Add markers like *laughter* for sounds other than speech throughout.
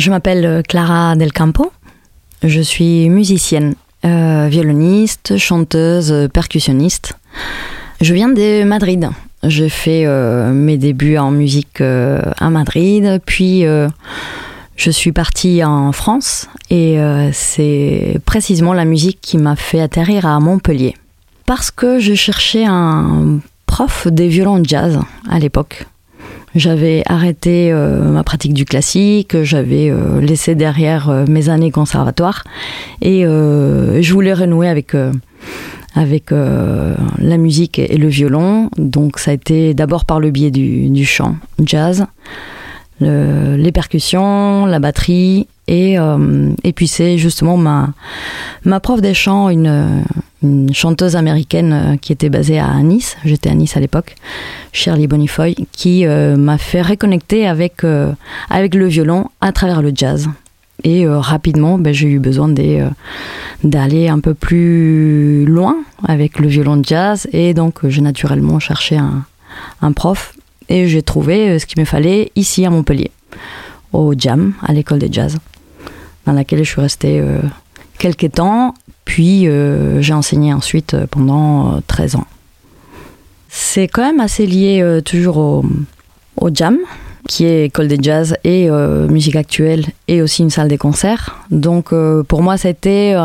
Je m'appelle euh, Clara Del Campo. Je suis musicienne, euh, violoniste, chanteuse, percussionniste. Je viens de Madrid. J'ai fait euh, mes débuts en musique à Madrid, puis je suis partie en France et c'est précisément la musique qui m'a fait atterrir à Montpellier. Parce que je cherchais un prof des violons jazz à l'époque. J'avais arrêté euh, ma pratique du classique, j'avais euh, laissé derrière euh, mes années conservatoires et je voulais renouer avec avec la musique et le violon. Donc ça a été d'abord par le biais du, du chant jazz, les percussions, la batterie et, et puis c'est justement ma, ma prof des chants, une, chanteuse américaine euh, qui était basée à Nice, j'étais à Nice à l'époque, Shirley Bonifoy, qui euh, m'a fait reconnecter avec, euh, avec le violon à travers le jazz. Et rapidement, ben, j'ai eu besoin d'aller un peu plus loin avec le violon de jazz. Et donc, j'ai naturellement cherché un prof. Et j'ai trouvé ce qu'il me fallait ici à Montpellier, au Jam, à l'école de jazz, dans laquelle je suis restée quelques temps puis euh, j'ai enseigné ensuite euh, pendant 13 euh, ans. C'est quand même assez lié toujours au, jam, qui est école de jazz et musique actuelle et aussi une salle des concerts. Donc pour moi, c'était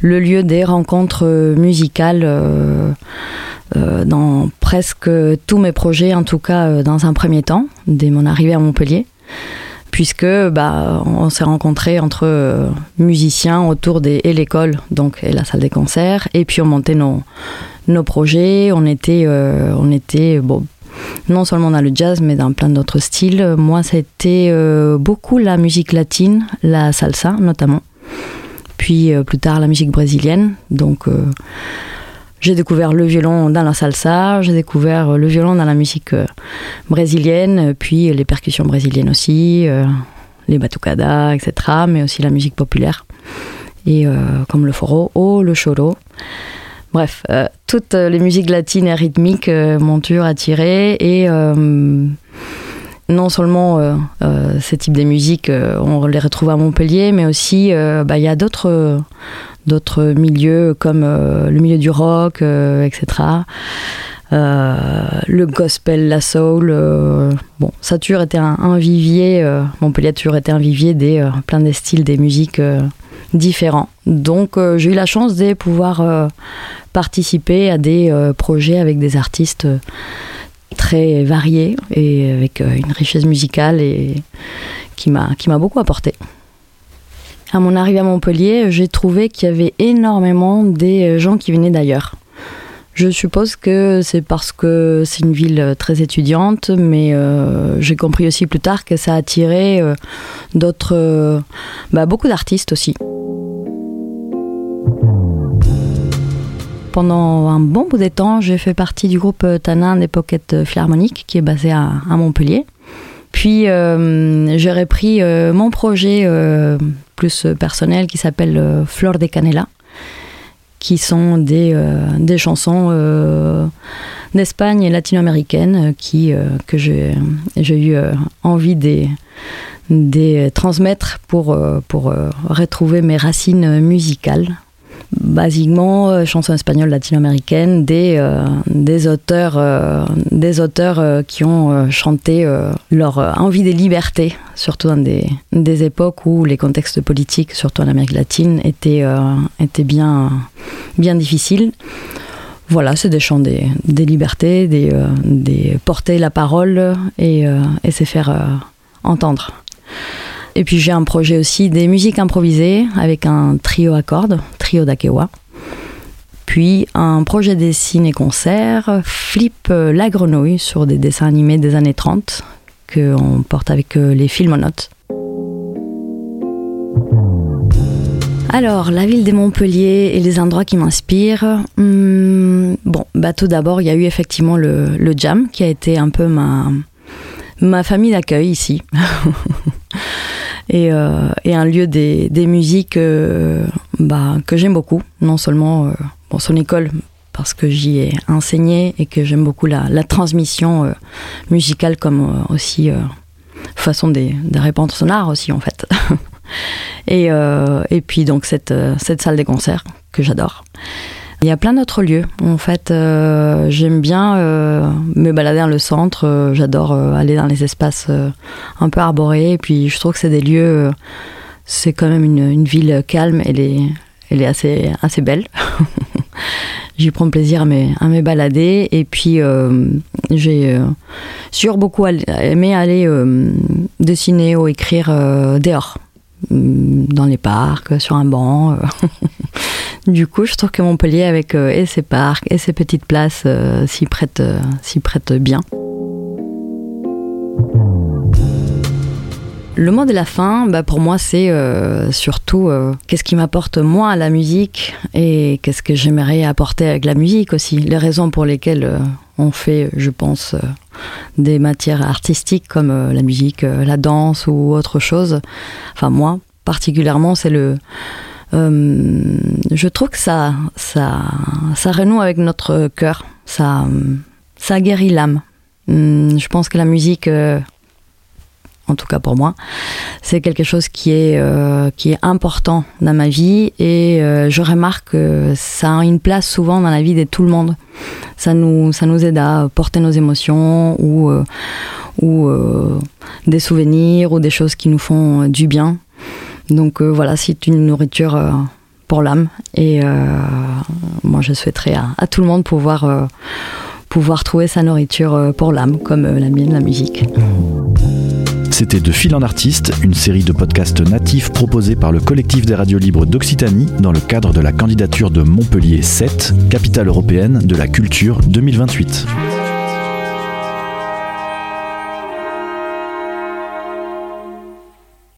le lieu des rencontres musicales dans presque tous mes projets, en tout cas dans un premier temps, dès mon arrivée à Montpellier puisque bah, on s'est rencontrés entre euh, musiciens autour des et l'école donc et la salle des concerts et puis on montait nos nos projets. On était euh, on était bon non seulement dans le jazz mais dans plein d'autres styles. Moi euh, beaucoup la musique latine la salsa notamment. Puis plus tard la musique brésilienne. Donc j'ai découvert le violon dans la salsa, j'ai découvert le violon dans la musique euh, brésilienne, puis les percussions brésiliennes aussi, euh, les batucadas, etc., mais aussi la musique populaire, et euh, comme le foro ou le choro. Bref, toutes les musiques latines et rythmiques m'ont toujours et non seulement ces types de musiques, on les retrouve à Montpellier, mais aussi bah, il y a d'autres milieux comme euh, le milieu du rock, euh, etc. Euh, le gospel, la soul. bon, ça toujours été un, vivier. Montpellier a toujours été un vivier des plein des styles, des musiques différents. Donc, j'ai eu la chance de pouvoir participer à des projets avec des artistes très variés et avec une richesse musicale et qui m'a qui m'a beaucoup apporté. À mon arrivée à Montpellier, j'ai trouvé qu'il y avait énormément des gens qui venaient d'ailleurs. Je suppose que c'est parce que c'est une ville très étudiante, mais euh, j'ai compris aussi plus tard que ça attirait euh, d'autres, euh, bah, beaucoup d'artistes aussi. Pendant un bon bout de temps, j'ai fait partie du groupe Tanin des Pockets Philharmoniques, qui est basé à, Montpellier. Puis j'ai repris mon projet plus euh, personnel qui s'appelle euh, Flor de Canela, qui sont des, euh, des chansons d'Espagne et latino-américaine qui, que j'ai eu envie de, de transmettre pour, pour retrouver mes racines musicales basiquement euh, chansons espagnoles latino-américaines des, euh, des auteurs, euh, des auteurs qui ont chanté leur envie de liberté, surtout dans des, des, époques où les contextes politiques, surtout en Amérique latine, étaient, étaient bien, bien difficiles. Voilà, c'est des chants des, des libertés, des, des, porter la parole et, et se faire entendre. Et puis j'ai un projet aussi des musiques improvisées avec un trio à cordes, trio d'Akewa. Puis un projet des ciné-concerts, Flip la grenouille sur des dessins animés des années 30 qu'on porte avec euh, les filmonotes. Alors, la ville de Montpellier et les endroits qui m'inspirent. Hmm, bon, bah, tout d'abord, il y a eu effectivement le, le, jam qui a été un peu ma, ma famille d'accueil ici. *laughs* et, euh, et, un lieu des, des musiques euh, bah, que j'aime beaucoup. Non seulement euh, son école, parce que j'y ai enseigné et que j'aime beaucoup la, la transmission musicale comme aussi façon de, de répandre son art aussi en fait. *laughs* Et, et puis donc cette, cette salle des concerts que j'adore. Il y a plein d'autres lieux. En fait, euh, j'aime bien euh, me balader dans le centre. Euh, j'adore aller dans les espaces un peu arborés. Et puis, je trouve que c'est des lieux. c'est quand même une, ville calme. Elle est, elle est assez, belle. *laughs* J'y prends plaisir à me, balader. Et puis, j'ai sur beaucoup aimé aller dessiner ou écrire dehors dans les parcs, sur un banc. *laughs* du coup, je trouve que Montpellier, avec euh, ses parcs et ses petites places, euh, s'y prête, euh, s'y prête bien. Le mot de la fin, bah pour moi, c'est surtout qu'est-ce qui m'apporte moi à la musique et qu'est-ce que j'aimerais apporter avec la musique aussi. Les raisons pour lesquelles on fait, je pense, des matières artistiques comme la musique, la danse ou autre chose. Enfin, moi, particulièrement, c'est le. Je trouve que ça, ça, ça renoue avec notre cœur. Ça, ça guérit l'âme. Hum, je pense que la musique en tout cas pour moi, c'est quelque chose qui est, euh, qui est important dans ma vie et euh, je remarque que ça a une place souvent dans la vie de tout le monde. Ça nous, ça nous aide à porter nos émotions ou, euh, ou euh, des souvenirs ou des choses qui nous font du bien. Donc euh, voilà, c'est une nourriture euh, pour l'âme et moi je souhaiterais à, à, tout le monde pouvoir, pouvoir trouver sa nourriture pour l'âme comme la mienne, la musique. C'était De Fil en Artiste, une série de podcasts natifs proposés par le collectif des radios libres d'Occitanie dans le cadre de la candidature de Montpellier 7, capitale européenne de la culture 2028.